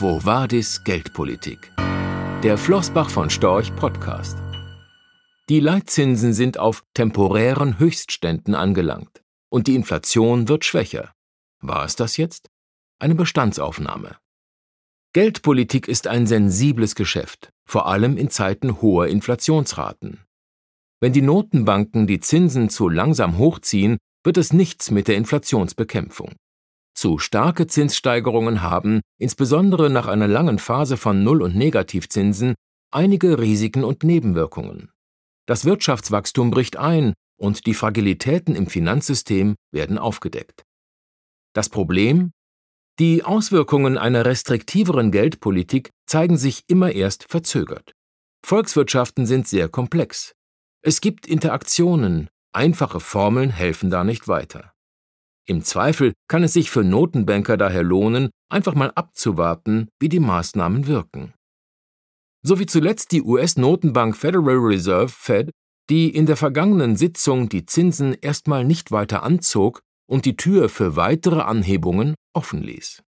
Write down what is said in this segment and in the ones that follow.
Quo Vadis Geldpolitik. Der Flossbach von Storch Podcast. Die Leitzinsen sind auf temporären Höchstständen angelangt und die Inflation wird schwächer. War es das jetzt? Eine Bestandsaufnahme. Geldpolitik ist ein sensibles Geschäft, vor allem in Zeiten hoher Inflationsraten. Wenn die Notenbanken die Zinsen zu langsam hochziehen, wird es nichts mit der Inflationsbekämpfung. Zu starke Zinssteigerungen haben, insbesondere nach einer langen Phase von Null- und Negativzinsen, einige Risiken und Nebenwirkungen. Das Wirtschaftswachstum bricht ein und die Fragilitäten im Finanzsystem werden aufgedeckt. Das Problem? Die Auswirkungen einer restriktiveren Geldpolitik zeigen sich immer erst verzögert. Volkswirtschaften sind sehr komplex. Es gibt Interaktionen, einfache Formeln helfen da nicht weiter. Im Zweifel kann es sich für Notenbanker daher lohnen, einfach mal abzuwarten, wie die Maßnahmen wirken. So wie zuletzt die US-Notenbank Federal Reserve Fed, die in der vergangenen Sitzung die Zinsen erstmal nicht weiter anzog und die Tür für weitere Anhebungen offen ließ.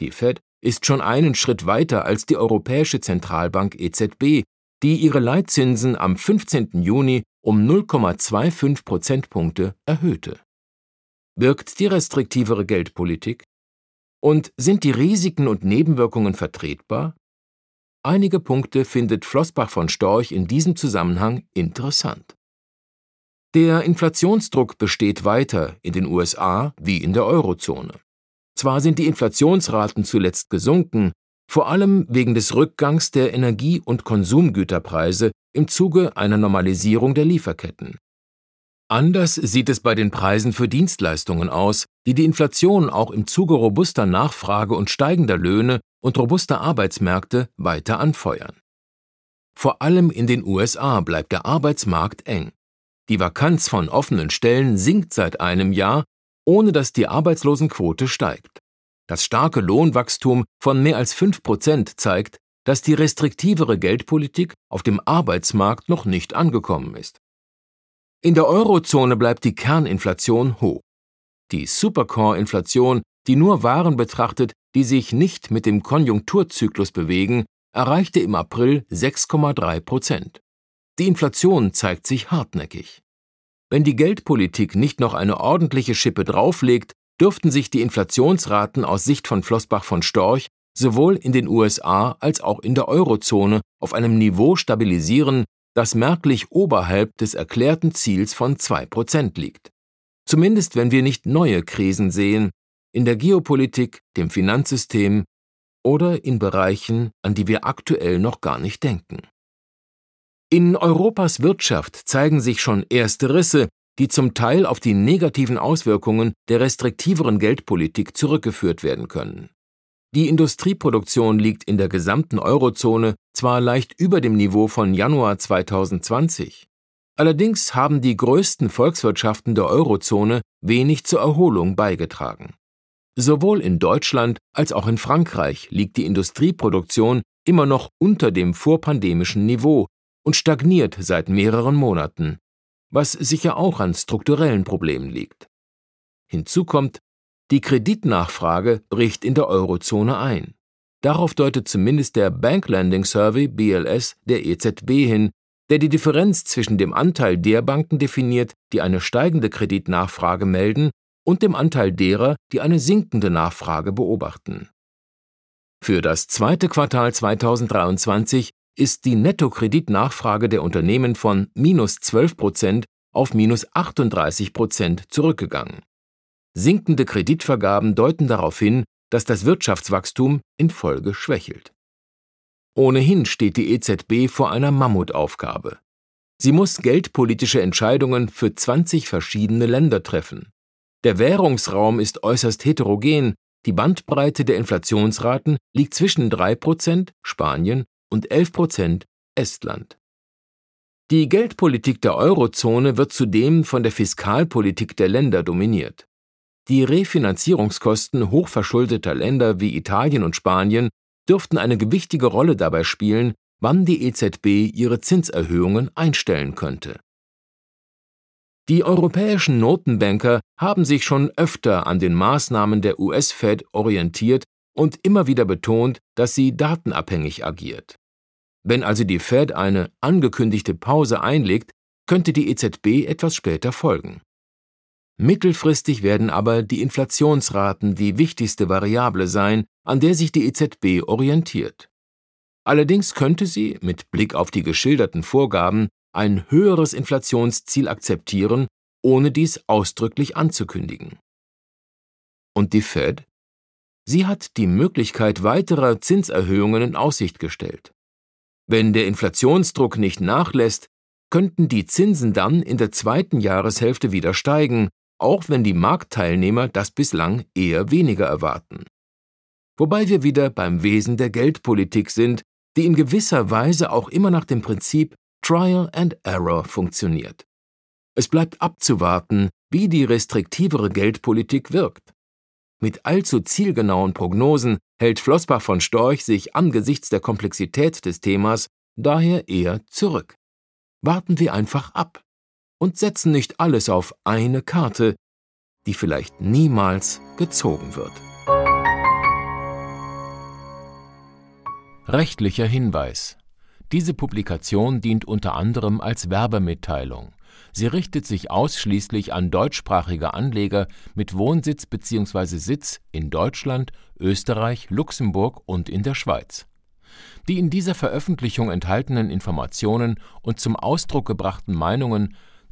Die Fed ist schon einen Schritt weiter als die Europäische Zentralbank EZB, die ihre Leitzinsen am 15. Juni um 0,25 Prozentpunkte erhöhte. Wirkt die restriktivere Geldpolitik? Und sind die Risiken und Nebenwirkungen vertretbar? Einige Punkte findet Flossbach von Storch in diesem Zusammenhang interessant. Der Inflationsdruck besteht weiter in den USA wie in der Eurozone. Zwar sind die Inflationsraten zuletzt gesunken, vor allem wegen des Rückgangs der Energie- und Konsumgüterpreise im Zuge einer Normalisierung der Lieferketten. Anders sieht es bei den Preisen für Dienstleistungen aus, die die Inflation auch im Zuge robuster Nachfrage und steigender Löhne und robuster Arbeitsmärkte weiter anfeuern. Vor allem in den USA bleibt der Arbeitsmarkt eng. Die Vakanz von offenen Stellen sinkt seit einem Jahr, ohne dass die Arbeitslosenquote steigt. Das starke Lohnwachstum von mehr als 5 Prozent zeigt, dass die restriktivere Geldpolitik auf dem Arbeitsmarkt noch nicht angekommen ist. In der Eurozone bleibt die Kerninflation hoch. Die Supercore-Inflation, die nur Waren betrachtet, die sich nicht mit dem Konjunkturzyklus bewegen, erreichte im April 6,3 Prozent. Die Inflation zeigt sich hartnäckig. Wenn die Geldpolitik nicht noch eine ordentliche Schippe drauflegt, dürften sich die Inflationsraten aus Sicht von Flossbach von Storch sowohl in den USA als auch in der Eurozone auf einem Niveau stabilisieren, das merklich oberhalb des erklärten Ziels von 2% liegt. Zumindest wenn wir nicht neue Krisen sehen, in der Geopolitik, dem Finanzsystem oder in Bereichen, an die wir aktuell noch gar nicht denken. In Europas Wirtschaft zeigen sich schon erste Risse, die zum Teil auf die negativen Auswirkungen der restriktiveren Geldpolitik zurückgeführt werden können. Die Industrieproduktion liegt in der gesamten Eurozone zwar leicht über dem Niveau von Januar 2020, allerdings haben die größten Volkswirtschaften der Eurozone wenig zur Erholung beigetragen. Sowohl in Deutschland als auch in Frankreich liegt die Industrieproduktion immer noch unter dem vorpandemischen Niveau und stagniert seit mehreren Monaten, was sicher auch an strukturellen Problemen liegt. Hinzu kommt, die Kreditnachfrage bricht in der Eurozone ein. Darauf deutet zumindest der Bank Lending Survey BLS der EZB hin, der die Differenz zwischen dem Anteil der Banken definiert, die eine steigende Kreditnachfrage melden, und dem Anteil derer, die eine sinkende Nachfrage beobachten. Für das zweite Quartal 2023 ist die Nettokreditnachfrage der Unternehmen von minus 12 Prozent auf minus 38 Prozent zurückgegangen. Sinkende Kreditvergaben deuten darauf hin, dass das Wirtschaftswachstum in Folge schwächelt. Ohnehin steht die EZB vor einer Mammutaufgabe. Sie muss geldpolitische Entscheidungen für 20 verschiedene Länder treffen. Der Währungsraum ist äußerst heterogen, die Bandbreite der Inflationsraten liegt zwischen 3% Spanien und 11% Estland. Die Geldpolitik der Eurozone wird zudem von der Fiskalpolitik der Länder dominiert. Die Refinanzierungskosten hochverschuldeter Länder wie Italien und Spanien dürften eine gewichtige Rolle dabei spielen, wann die EZB ihre Zinserhöhungen einstellen könnte. Die europäischen Notenbanker haben sich schon öfter an den Maßnahmen der US-Fed orientiert und immer wieder betont, dass sie datenabhängig agiert. Wenn also die Fed eine angekündigte Pause einlegt, könnte die EZB etwas später folgen. Mittelfristig werden aber die Inflationsraten die wichtigste Variable sein, an der sich die EZB orientiert. Allerdings könnte sie, mit Blick auf die geschilderten Vorgaben, ein höheres Inflationsziel akzeptieren, ohne dies ausdrücklich anzukündigen. Und die Fed? Sie hat die Möglichkeit weiterer Zinserhöhungen in Aussicht gestellt. Wenn der Inflationsdruck nicht nachlässt, könnten die Zinsen dann in der zweiten Jahreshälfte wieder steigen, auch wenn die Marktteilnehmer das bislang eher weniger erwarten. Wobei wir wieder beim Wesen der Geldpolitik sind, die in gewisser Weise auch immer nach dem Prinzip Trial and Error funktioniert. Es bleibt abzuwarten, wie die restriktivere Geldpolitik wirkt. Mit allzu zielgenauen Prognosen hält Flossbach von Storch sich angesichts der Komplexität des Themas daher eher zurück. Warten wir einfach ab und setzen nicht alles auf eine Karte, die vielleicht niemals gezogen wird. Rechtlicher Hinweis. Diese Publikation dient unter anderem als Werbemitteilung. Sie richtet sich ausschließlich an deutschsprachige Anleger mit Wohnsitz bzw. Sitz in Deutschland, Österreich, Luxemburg und in der Schweiz. Die in dieser Veröffentlichung enthaltenen Informationen und zum Ausdruck gebrachten Meinungen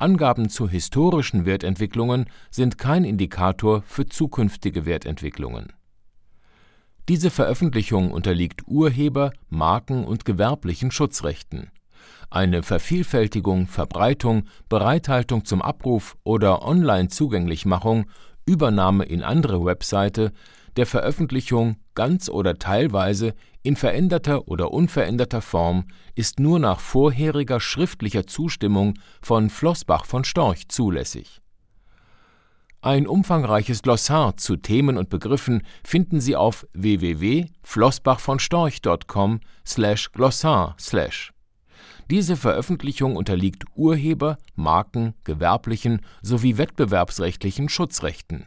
Angaben zu historischen Wertentwicklungen sind kein Indikator für zukünftige Wertentwicklungen diese Veröffentlichung unterliegt Urheber-, Marken- und gewerblichen Schutzrechten. Eine Vervielfältigung, Verbreitung, Bereithaltung zum Abruf oder Online-Zugänglichmachung, Übernahme in andere Webseite, der Veröffentlichung ganz oder teilweise in veränderter oder unveränderter Form ist nur nach vorheriger schriftlicher Zustimmung von Flossbach von Storch zulässig ein umfangreiches Glossar zu Themen und Begriffen finden Sie auf www.flossbachvonstorch.com/glossar/. Diese Veröffentlichung unterliegt Urheber-, Marken-, gewerblichen sowie wettbewerbsrechtlichen Schutzrechten.